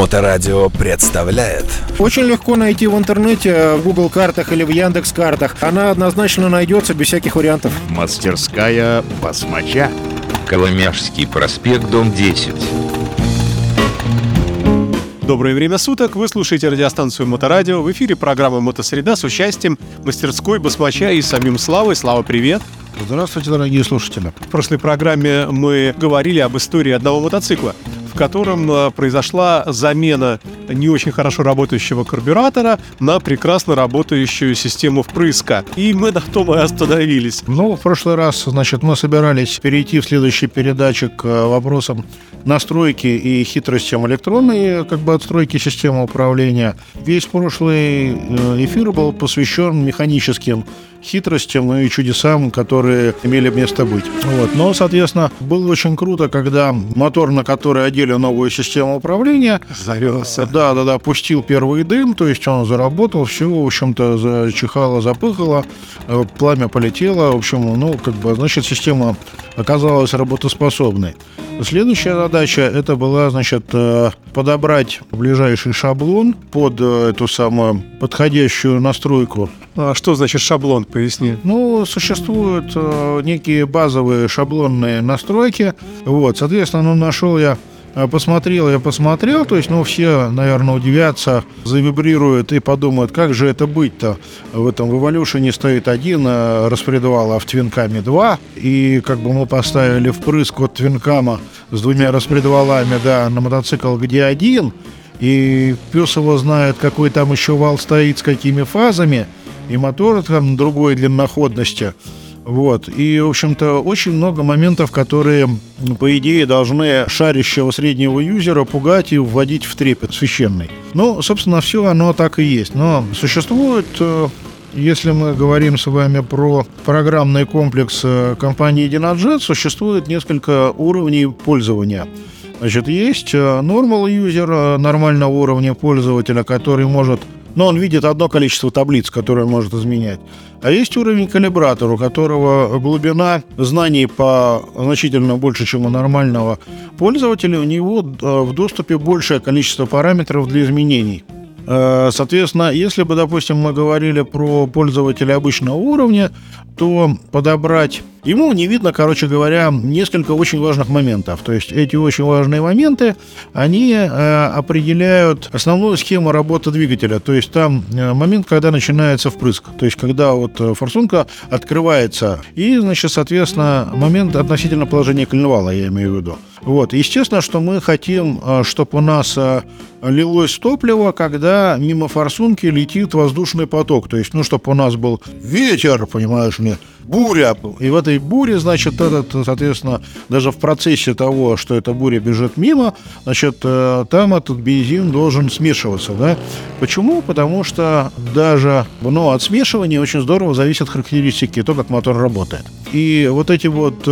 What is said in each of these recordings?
Моторадио представляет Очень легко найти в интернете, в Google картах или в Яндекс картах. Она однозначно найдется без всяких вариантов. Мастерская басмача. Коломяжский проспект, дом 10. Доброе время суток. Вы слушаете радиостанцию Моторадио. В эфире программа «Мотосреда» с участием мастерской Басмача и самим Славой. Слава, привет! Здравствуйте, дорогие слушатели. В прошлой программе мы говорили об истории одного мотоцикла, в котором э, произошла замена не очень хорошо работающего карбюратора на прекрасно работающую систему впрыска. И мы на том и остановились. Ну, в прошлый раз, значит, мы собирались перейти в следующей передаче к э, вопросам настройки и хитростям электронной как бы отстройки системы управления. Весь прошлый э, эфир был посвящен механическим хитростям и чудесам, которые имели место быть. Вот. Но, соответственно, было очень круто, когда мотор, на который одели новую систему управления, Завелся. да, да, да, пустил первый дым, то есть он заработал, все, в общем-то, зачихало, запыхало, э, пламя полетело, в общем, ну, как бы, значит, система оказалась работоспособной. Следующая задача это была, значит, э, подобрать ближайший шаблон под э, эту самую подходящую настройку. А что значит шаблон, поясни? Ну, существуют э, некие базовые шаблонные настройки. Вот, соответственно, ну, нашел я э, Посмотрел, я посмотрел, то есть, ну, все, наверное, удивятся, завибрируют и подумают, как же это быть-то. В этом в Evolution стоит один э, распредвал, а в Твинкаме два. И как бы мы поставили впрыск от Твинкама с двумя распредвалами, да, на мотоцикл, где один. И пес его знает, какой там еще вал стоит, с какими фазами. И мотор там другой длинноходности. Вот. И, в общем-то, очень много моментов, которые, по идее, должны шарящего среднего юзера пугать и вводить в трепет священный. Ну, собственно, все оно так и есть. Но существует э, если мы говорим с вами про программный комплекс э, компании Dynajet, существует несколько уровней пользования. Значит, есть э, normal user нормального уровня пользователя, который может но он видит одно количество таблиц, которые он может изменять. А есть уровень калибратора, у которого глубина знаний по значительно больше, чем у нормального пользователя. У него в доступе большее количество параметров для изменений. Соответственно, если бы, допустим, мы говорили про пользователя обычного уровня, то подобрать ему не видно, короче говоря, несколько очень важных моментов. То есть эти очень важные моменты, они э, определяют основную схему работы двигателя. То есть там э, момент, когда начинается впрыск. То есть когда вот форсунка открывается. И, значит, соответственно, момент относительно положения коленвала, я имею в виду. Вот. Естественно, что мы хотим, чтобы у нас лилось топливо, когда мимо форсунки летит воздушный поток. То есть, ну, чтобы у нас был ветер, понимаешь мне, буря. И в этой буре, значит, этот, соответственно, даже в процессе того, что эта буря бежит мимо, значит, там этот бензин должен смешиваться, да. Почему? Потому что даже, ну, от смешивания очень здорово зависят характеристики, то, как мотор работает. И вот эти вот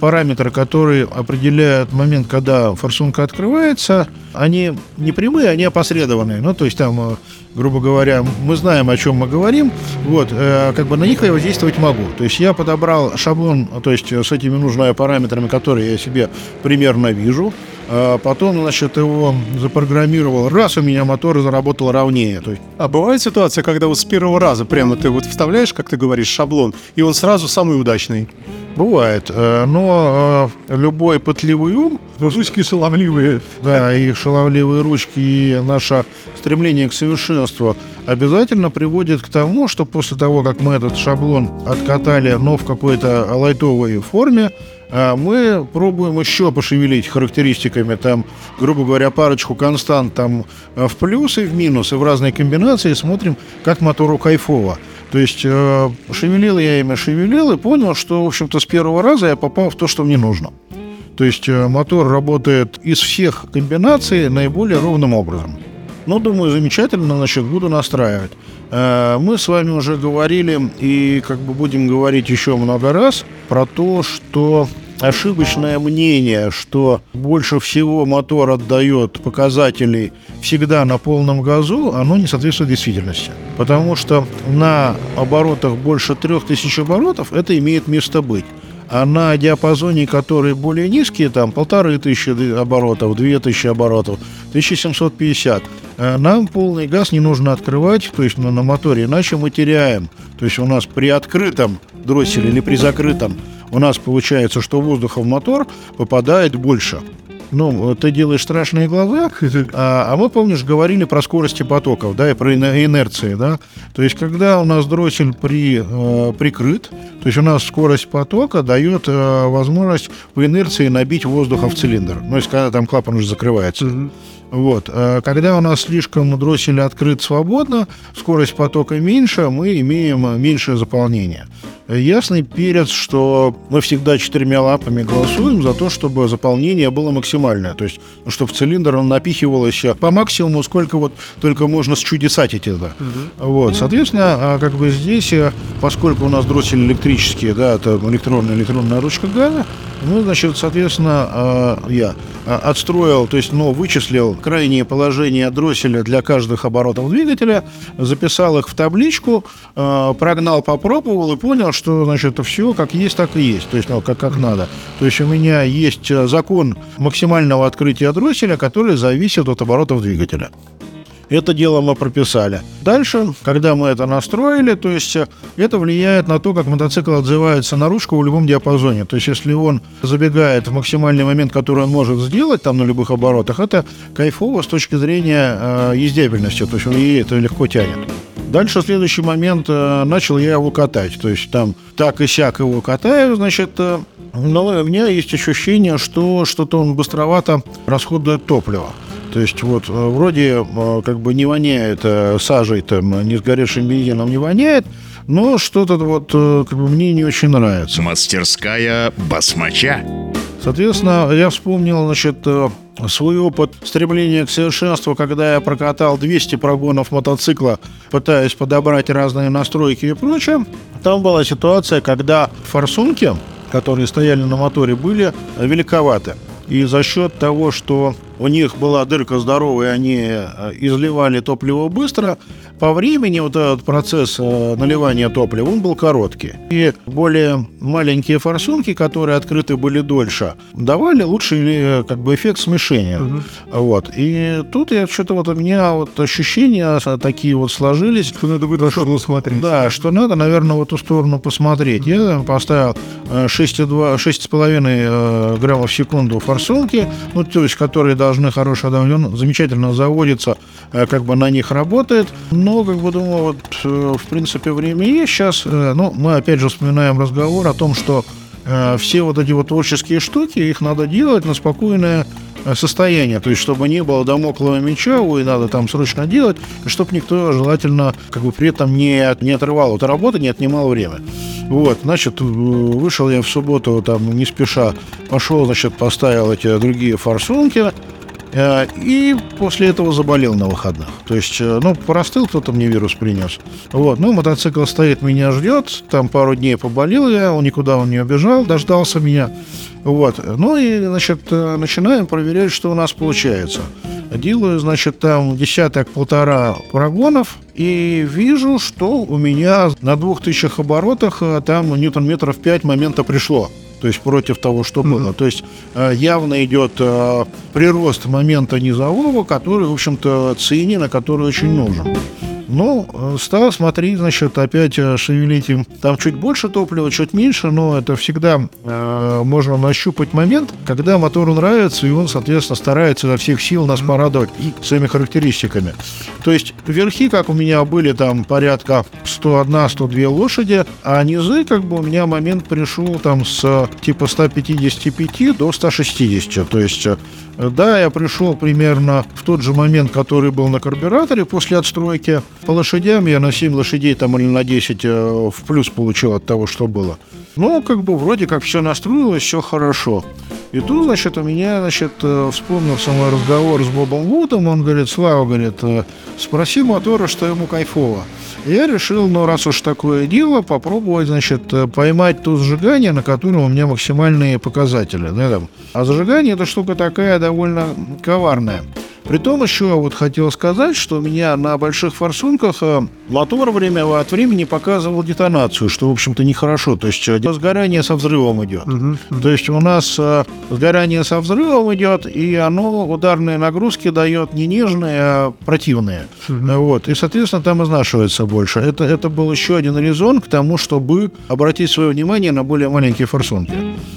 параметры, которые определяют момент, когда форсунка открывается, они не прямые, они опосредованные. Ну, то есть там, грубо говоря, мы знаем, о чем мы говорим, вот, э, как бы на них я воздействовать могу. То есть я подобрал шаблон, то есть с этими нужными параметрами, которые я себе примерно вижу, а потом, значит, его запрограммировал. Раз у меня мотор заработал ровнее. То есть... А бывает ситуация, когда вот с первого раза прямо ты вот вставляешь, как ты говоришь, шаблон, и он сразу самый удачный? Бывает. Но любой пытливый ум, ручки шаловливые, да, и шаловливые ручки, и наше стремление к совершенству обязательно приводит к тому, что после того, как мы этот шаблон откатали, но в какой-то лайтовой форме, мы пробуем еще пошевелить характеристиками, там, грубо говоря, парочку констант там в плюс и в минус, и в разные комбинации, смотрим, как мотору кайфово. То есть э, шевелил я ими, шевелил и понял, что, в общем-то, с первого раза я попал в то, что мне нужно. То есть э, мотор работает из всех комбинаций наиболее ровным образом. Ну, думаю, замечательно, значит, буду настраивать. Э, мы с вами уже говорили и как бы будем говорить еще много раз про то, что ошибочное мнение, что больше всего мотор отдает показателей всегда на полном газу, оно не соответствует действительности. Потому что на оборотах больше 3000 оборотов это имеет место быть. А на диапазоне, который более низкий, там полторы тысячи оборотов, две тысячи оборотов, 1750, э, нам полный газ не нужно открывать, то есть на, на моторе, иначе мы теряем. То есть у нас при открытом дросселе или при закрытом у нас получается, что воздуха в мотор попадает больше ну, ты делаешь страшные глаза, а, а мы, помнишь, говорили про скорости потоков, да, и про инерции, да. То есть, когда у нас дроссель при, э, прикрыт, то есть у нас скорость потока дает э, возможность по инерции набить воздуха в цилиндр. Ну, если когда там клапан уже закрывается. Вот. А когда у нас слишком дроссель открыт свободно, скорость потока меньше, мы имеем меньшее заполнение. Ясный перец, что мы всегда четырьмя лапами голосуем за то, чтобы заполнение было максимальное. То есть, ну, чтобы в цилиндр он напихивалось по максимуму, сколько вот только можно счудесатить это. Угу. Вот, соответственно, а как бы здесь, э, поскольку у нас дроссель электрический, да, это электронная электронная ручка газа, ну, значит, соответственно, а, я а, отстроил, то есть, ну, вычислил крайние положения дросселя для каждых оборотов двигателя, записал их в табличку, прогнал, попробовал и понял, что, значит, все как есть, так и есть, то есть, ну, как, как надо. То есть у меня есть закон максимального открытия дросселя, который зависит от оборотов двигателя. Это дело мы прописали. Дальше, когда мы это настроили, то есть э, это влияет на то, как мотоцикл отзывается на ручку в любом диапазоне. То есть если он забегает в максимальный момент, который он может сделать там на любых оборотах, это кайфово с точки зрения э, ездябельности. То есть он ей это легко тянет. Дальше, следующий момент, э, начал я его катать. То есть там так и сяк его катаю, значит, э, но у меня есть ощущение, что что-то он быстровато расходует топливо. То есть вот э, вроде как бы не воняет сажей, там, не сгоревшим бензином не воняет, но что-то вот как бы мне не очень нравится. Мастерская басмача. Соответственно, я вспомнил, значит, свой опыт стремления к совершенству, когда я прокатал 200 прогонов мотоцикла, пытаясь подобрать разные настройки и прочее. Там была ситуация, когда форсунки, которые стояли на моторе, были великоваты. И за счет того, что у них была дырка здоровая, они э, изливали топливо быстро, по времени вот этот процесс э, наливания топлива, он был короткий. И более маленькие форсунки, которые открыты были дольше, давали лучший э, как бы эффект смешения. Угу. Вот. И тут я что-то вот у меня вот ощущения такие вот сложились. Что надо в эту сторону смотреть. Да, что надо, наверное, в эту сторону посмотреть. Я поставил 6,5 граммов в секунду форсунки, ну, то есть, которые должны хорошие, он замечательно заводится, э, как бы на них работает. Но, как бы думаю, вот, э, в принципе, время есть сейчас. Э, ну, мы опять же вспоминаем разговор о том, что все вот эти вот творческие штуки, их надо делать на спокойное состояние, то есть чтобы не было домоклого меча, ой, надо там срочно делать, чтобы никто желательно как бы при этом не, не отрывал от работы, не отнимал время. Вот, значит, вышел я в субботу там не спеша, пошел, значит, поставил эти другие форсунки, Э, и после этого заболел на выходных. То есть, э, ну, простыл, кто-то мне вирус принес. Вот, ну, мотоцикл стоит, меня ждет. Там пару дней поболел я, он никуда он не убежал, дождался меня. Вот, ну и, значит, э, начинаем проверять, что у нас получается. Делаю, значит, там десяток-полтора прогонов и вижу, что у меня на двух тысячах оборотах там ньютон-метров 5 момента пришло то есть против того, что было. То есть э, явно идет э, прирост момента низового, который, в общем-то, цене, на который очень нужен. Ну, э, стал смотреть, значит, опять э, шевелить им. Там чуть больше топлива, чуть меньше, но это всегда э, можно нащупать момент, когда мотору нравится, и он, соответственно, старается изо всех сил нас порадовать своими характеристиками. То есть верхи, как у меня были, там порядка 101-102 лошади, а низы, как бы у меня момент пришел там с типа 155 до 160. То есть э, да, я пришел примерно в тот же момент, который был на карбюраторе после отстройки. По лошадям я на 7 лошадей там или на 10 э, в плюс получил от того, что было. Ну, как бы вроде как все настроилось, все хорошо. И тут, значит, у меня, значит, э, вспомнился мой разговор с Бобом Вудом. Он говорит, Слава, говорит, э, спроси мотора, что ему кайфово. Я решил, ну, раз уж такое дело, попробовать, значит, поймать то сжигание, на котором у меня максимальные показатели. Да, там. А зажигание – это штука такая довольно коварная. Притом еще вот хотел сказать, что у меня на больших форсунках э, мотор время от времени показывал детонацию, что, в общем-то, нехорошо. То есть э, сгорание со взрывом идет. То есть у нас э, сгорание со взрывом идет, и оно ударные нагрузки дает не нежные, а противные. Вот. И, соответственно, там изнашивается больше. Это, это был еще один резон к тому, чтобы обратить свое внимание на более маленькие форсунки.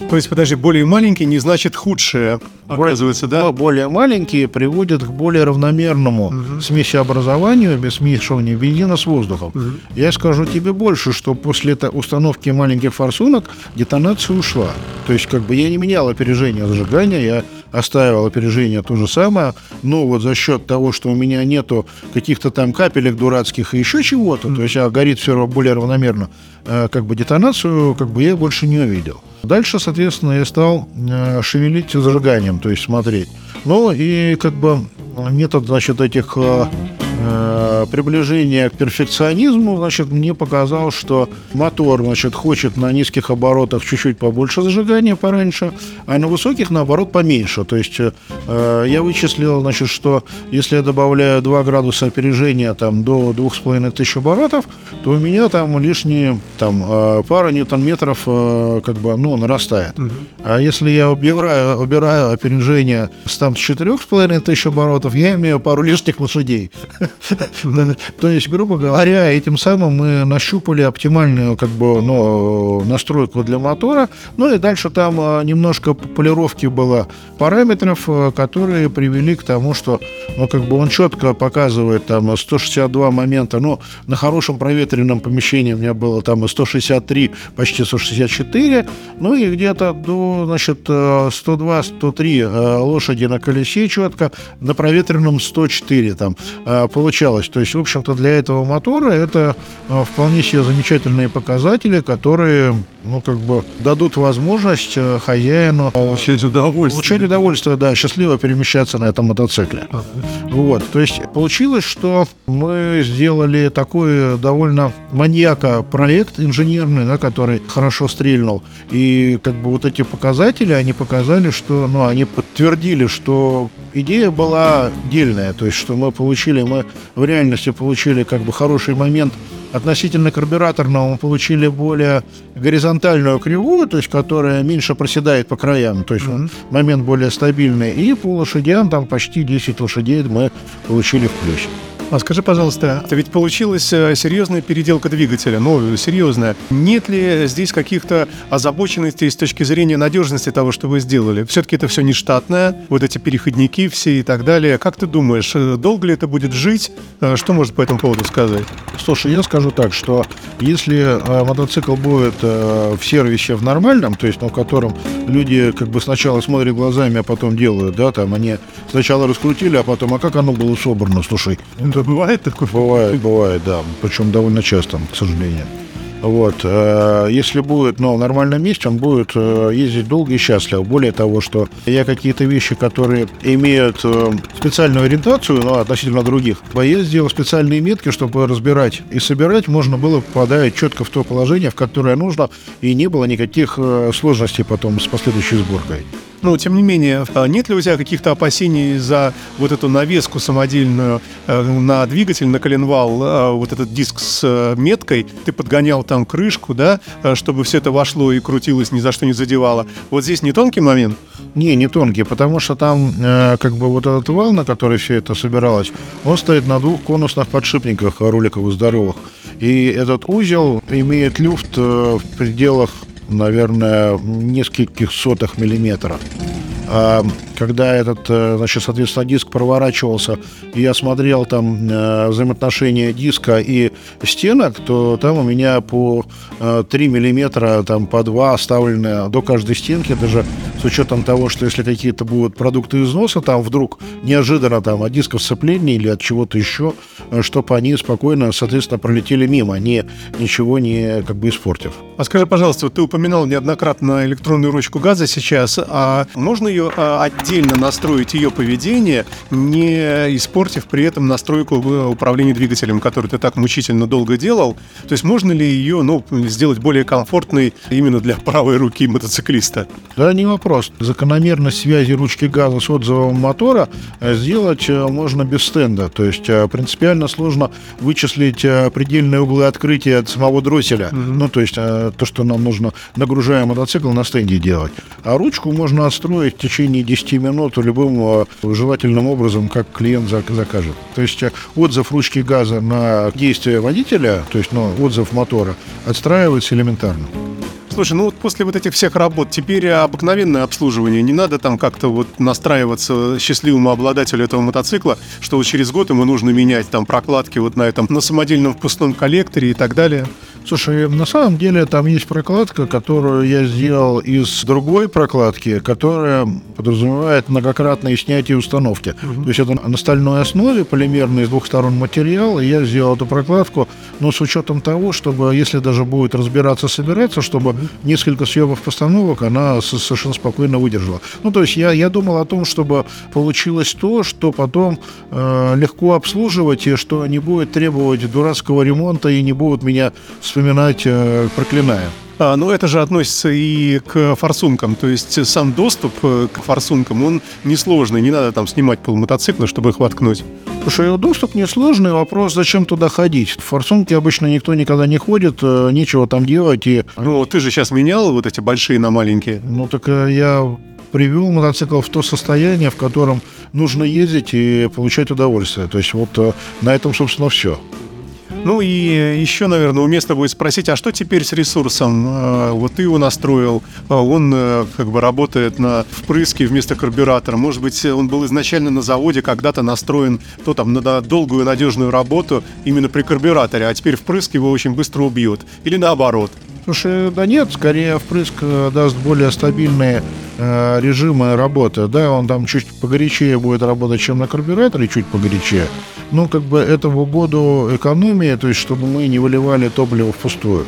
То есть, подожди, более маленький не значит худшее, оказывается, да? Более маленькие приводят к более равномерному смесеобразованию без смешивания бензина с воздухом. Я скажу тебе больше, что после этой установки маленьких форсунок детонация ушла. То есть, как бы я не менял опережение зажигания, я оставил опережение то же самое, но вот за счет того, что у меня нету каких-то там капелек дурацких и еще чего-то, то есть а горит все более равномерно, э, как бы детонацию, как бы я больше не увидел. Дальше, соответственно, я стал э, шевелить зажиганием, то есть смотреть. Ну и как бы метод, значит, этих э, приближения к перфекционизму, значит, мне показал, что мотор, значит, хочет на низких оборотах чуть-чуть побольше зажигания пораньше, а на высоких, наоборот, поменьше. То есть э, я вычислил, значит, что если я добавляю 2 градуса опережения там, до 2500 оборотов, то у меня там лишние там, э, пара ньютон-метров э, как бы, ну, нарастает. А если я убираю, убираю опережение с там с 4500 оборотов, я имею пару лишних лошадей. То есть, грубо говоря, этим самым мы нащупали оптимальную как бы, ну, настройку для мотора. Ну и дальше там а, немножко полировки было параметров, а, которые привели к тому, что ну, как бы он четко показывает там 162 момента. Ну, на хорошем проветренном помещении у меня было там 163, почти 164. Ну и где-то до, значит, 102-103 лошади на колесе четко, на проветренном 104 там а, получалось. То есть, в общем-то, для этого мотора это а, вполне себе замечательные показатели, которые, ну, как бы дадут возможность э, хозяину Получать удовольствие. получать удовольствие, да, счастливо перемещаться на этом мотоцикле. Вот, то есть получилось, что мы сделали такой довольно маньяка проект инженерный, да, который хорошо стрельнул. И как бы вот эти показатели, они показали, что, ну, они подтвердили, что идея была дельная, то есть что мы получили, мы в реальности получили как бы хороший момент относительно карбюраторного мы получили более горизонтальную кривую, то есть которая меньше проседает по краям, то есть момент более стабильный. И по лошадям там почти 10 лошадей мы получили в плюсе. А скажи, пожалуйста, это ведь получилась э, серьезная переделка двигателя, ну, серьезная. Нет ли здесь каких-то озабоченностей с точки зрения надежности того, что вы сделали? Все-таки это все нештатное, вот эти переходники все и так далее. Как ты думаешь, э, долго ли это будет жить? Э, Что может по этому поводу сказать? Слушай, я скажу так, что если мотоцикл будет в сервисе в нормальном, то есть ну, в котором люди как бы сначала смотрят глазами, а потом делают, да, там они сначала раскрутили, а потом, а как оно было собрано, слушай, Это бывает такое? Бывает, бывает, да. Причем довольно часто, к сожалению. Вот. э, Если будет, ну, в нормальном месте, он будет э, ездить долго и счастливо. Более того, что я какие-то вещи, которые имеют э, специальную ориентацию, ну, относительно других, сделал специальные метки, чтобы разбирать и собирать можно было попадать четко в то положение, в которое нужно, и не было никаких сложностей потом с последующей сборкой. Ну, тем не менее, а нет ли у тебя каких-то опасений за вот эту навеску самодельную э, на двигатель, на коленвал, э, вот этот диск с меткой, ты подгонял там крышку, да, чтобы все это вошло и крутилось, ни за что не задевало. Вот здесь не тонкий момент? Не, не тонкий, потому что там э, как бы вот этот вал, на который все это собиралось, он стоит на двух конусных подшипниках роликовых здоровых. И этот узел имеет люфт э, в пределах, наверное, нескольких сотых миллиметра. А когда этот, э, значит, соответственно, диск проворачивался, и я смотрел там э, взаимоотношения диска и стенок, то там у меня по э, 3 миллиметра, там по 2 оставлены до каждой стенки, даже с учетом того, что если какие-то будут продукты износа, там вдруг неожиданно там от диска сцепления или от чего-то еще, чтобы они спокойно, соответственно, пролетели мимо, не, ничего не как бы испортив. А скажи, пожалуйста, ты упоминал неоднократно электронную ручку газа сейчас, а можно ее а, отдельно настроить ее поведение, не испортив при этом настройку э, управления двигателем, который ты так мучительно долго делал. То есть можно ли ее ну, сделать более комфортной именно для правой руки мотоциклиста? Да, не вопрос. Закономерность связи ручки газа с отзывом мотора э, сделать э, можно без стенда. То есть принципиально сложно вычислить предельные углы открытия от самого дросселя. Ну, то есть то, что нам нужно, нагружая мотоцикл, на стенде делать. А ручку можно отстроить течение 10 минут любым э, желательным образом, как клиент зак- закажет. То есть э, отзыв ручки газа на действие водителя, то есть ну, отзыв мотора, отстраивается элементарно. Слушай, ну вот после вот этих всех работ теперь обыкновенное обслуживание. Не надо там как-то вот настраиваться счастливому обладателю этого мотоцикла, что вот через год ему нужно менять там прокладки вот на этом, на самодельном впускном коллекторе и так далее. Слушай, на самом деле там есть прокладка, которую я сделал из другой прокладки, которая подразумевает многократное снятие установки. То есть это на стальной основе, полимерный с двух сторон материал, и я сделал эту прокладку, но с учетом того, чтобы, если даже будет разбираться, собираться, чтобы несколько съемов постановок она с- совершенно спокойно выдержала. Ну, то есть я, я думал о том, чтобы получилось то, что потом э, легко обслуживать, и что не будет требовать дурацкого ремонта и не будут меня вспоминать, э, проклиная. А, ну, это же относится и к форсункам. То есть сам доступ э, к форсункам, он несложный. Не надо там снимать пол мотоцикла, чтобы их воткнуть. Слушай, доступ несложный, вопрос, зачем туда ходить. В форсунке обычно никто никогда не ходит, э, нечего там делать, и, Ну, ты же сейчас менял вот эти большие на маленькие. ну, так я привел мотоцикл в то состояние, в котором нужно ездить и получать удовольствие. То есть вот на этом, собственно, все. Ну и еще, наверное, уместно будет спросить, а что теперь с ресурсом? А, Вот ты его настроил, а он э, как бы работает на впрыске вместо карбюратора. Может быть, он был изначально на заводе когда-то настроен то там на долгую надежную работу именно при карбюраторе, а теперь впрыск его очень быстро убьет. Или наоборот. Слушай, да нет, скорее впрыск э, даст более стабильные э, режимы работы. Да, он там чуть погорячее будет работать, чем на карбюраторе, чуть погорячее. Ну, как бы это в угоду экономии, то есть чтобы мы не выливали топливо впустую.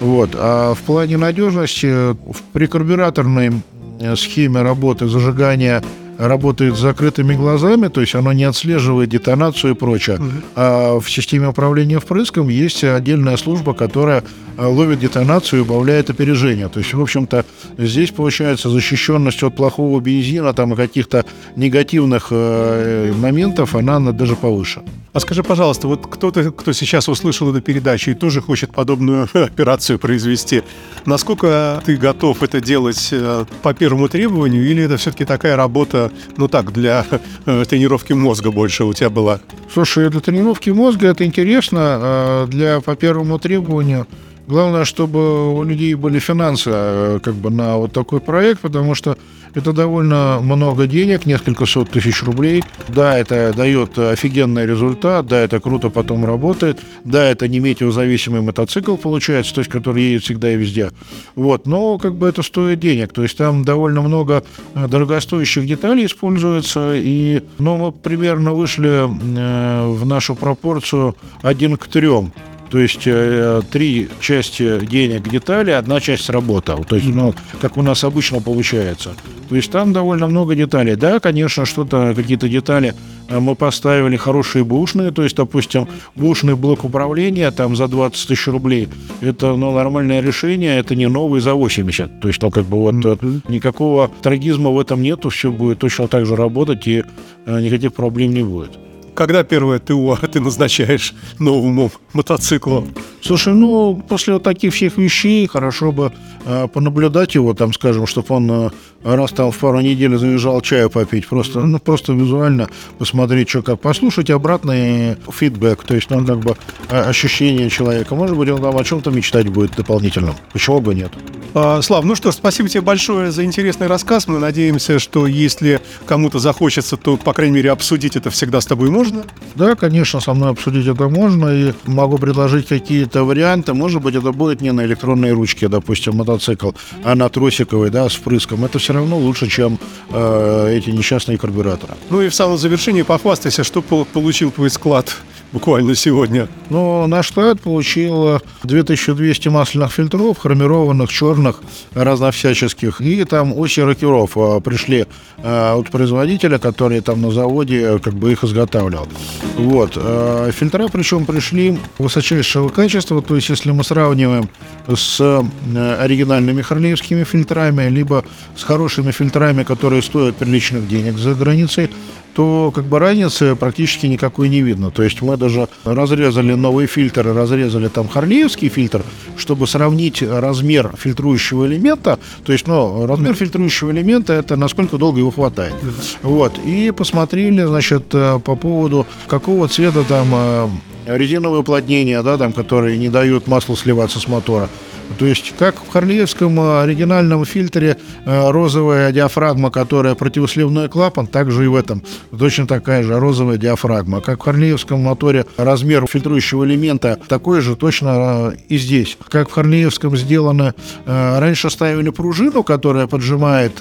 Вот. А в плане надежности в прикарбюраторной э, схеме работы зажигания работает с закрытыми глазами, то есть оно не отслеживает детонацию и прочее. А в системе управления впрыском есть отдельная служба, которая ловит детонацию и убавляет опережение. То есть, в общем-то, здесь получается защищенность от плохого бензина там, и каких-то негативных э, моментов, она на- даже повыше. А скажи, пожалуйста, вот кто-то, кто сейчас услышал эту передачу и тоже хочет подобную операцию произвести, насколько ты готов это делать э, по первому требованию, или это все-таки такая работа, ну так, для э, тренировки мозга больше у тебя была? Слушай, для тренировки мозга это интересно, для по первому требованию. Главное, чтобы у людей были финансы э, как бы на вот такой проект, потому что это довольно много денег, несколько сот тысяч рублей. Да, это дает офигенный результат, да, это круто потом работает, да, это не метеозависимый мотоцикл получается, то есть который едет всегда и везде. Вот, но как бы это стоит денег, то есть там довольно много э, дорогостоящих деталей используется, и, ну, мы примерно вышли э, в нашу пропорцию один к трем. То есть э, три части денег детали, одна часть работа. То есть, ну, как у нас обычно получается. То есть там довольно много деталей. Да, конечно, что-то, какие-то детали э, мы поставили хорошие бушные, то есть, допустим, бушный блок управления там за 20 тысяч рублей. Это ну, нормальное решение, это не новый за 80. То есть, ну, как бы вот э, никакого трагизма в этом нету, все будет точно так же работать и э, никаких проблем не будет. Когда первое ТО ты назначаешь новому мотоциклу? Слушай, ну, после вот таких всех вещей хорошо бы э, понаблюдать его, там, скажем, чтобы он э, раз там в пару недель заезжал чаю попить, просто, ну, просто визуально посмотреть, что как, послушать обратный фидбэк, то есть, ну, как бы э, ощущение человека. Может быть, он там о чем-то мечтать будет дополнительном. Почему бы нет? А, Слав, ну что ж, спасибо тебе большое за интересный рассказ. Мы надеемся, что если кому-то захочется, то, по крайней мере, обсудить это всегда с тобой можно. Да, конечно, со мной обсудить это можно, и могу предложить какие-то варианты. Может быть, это будет не на электронной ручке, допустим, мотоцикл, а на тросиковой, да, с впрыском. Это все равно лучше, чем э, эти несчастные карбюраторы. Ну и в самом завершении похвастайся, что пол- получил твой склад буквально сегодня. Но наш сайт получил 2200 масляных фильтров, хромированных, черных, разновсяческих. И там оси рокеров а, пришли а, от производителя, который там на заводе как бы их изготавливал. Вот. А, фильтра причем пришли высочайшего качества, то есть если мы сравниваем с оригинальными харлеевскими фильтрами, либо с хорошими фильтрами, которые стоят приличных денег за границей, то как бы разницы практически никакой не видно. То есть мы даже разрезали новый фильтр, разрезали там харлеевский фильтр, чтобы сравнить размер фильтрующего элемента, то есть, ну, размер фильтрующего элемента это насколько долго его хватает. Вот. И посмотрели, значит, э, по поводу какого цвета там э, резиновые уплотнения, да, там, которые не дают маслу сливаться с мотора. То есть, как в Харлеевском э, оригинальном фильтре э, розовая диафрагма, которая противосливной клапан, так же и в этом точно такая же розовая диафрагма. Как в Харлеевском моторе размер фильтрующего элемента такой же точно э, и здесь. Как в Харлеевском сделано, раньше ставили пружину, которая поджимает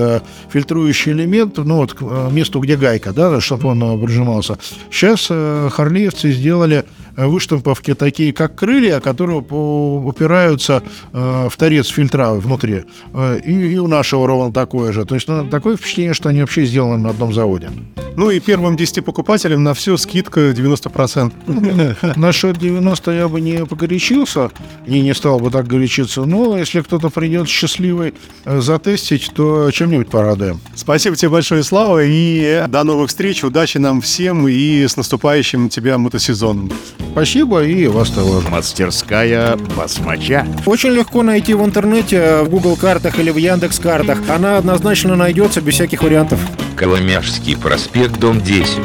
фильтрующий элемент, ну вот к месту, где гайка, да, чтобы он прижимался. Сейчас харлеевцы сделали выштамповки такие, как крылья, которые упираются э, в торец фильтра внутри. Э, и, и у нашего ровно такое же. То есть ну, такое впечатление, что они вообще сделаны на одном заводе. Ну и первым 10 покупателям на все скидка 90%. Насчет 90 я бы не погорячился, и не стал бы так горячиться. Но если кто-то придет счастливый э, затестить, то чем-нибудь порадуем. Спасибо тебе большое, Слава, и до новых встреч. Удачи нам всем и с наступающим тебя мотосезоном. Спасибо и вас того же. Мастерская басмача. Очень легко найти в интернете, в Google картах или в Яндекс картах. Она однозначно найдется без всяких вариантов. Коломяжский проспект, дом 10.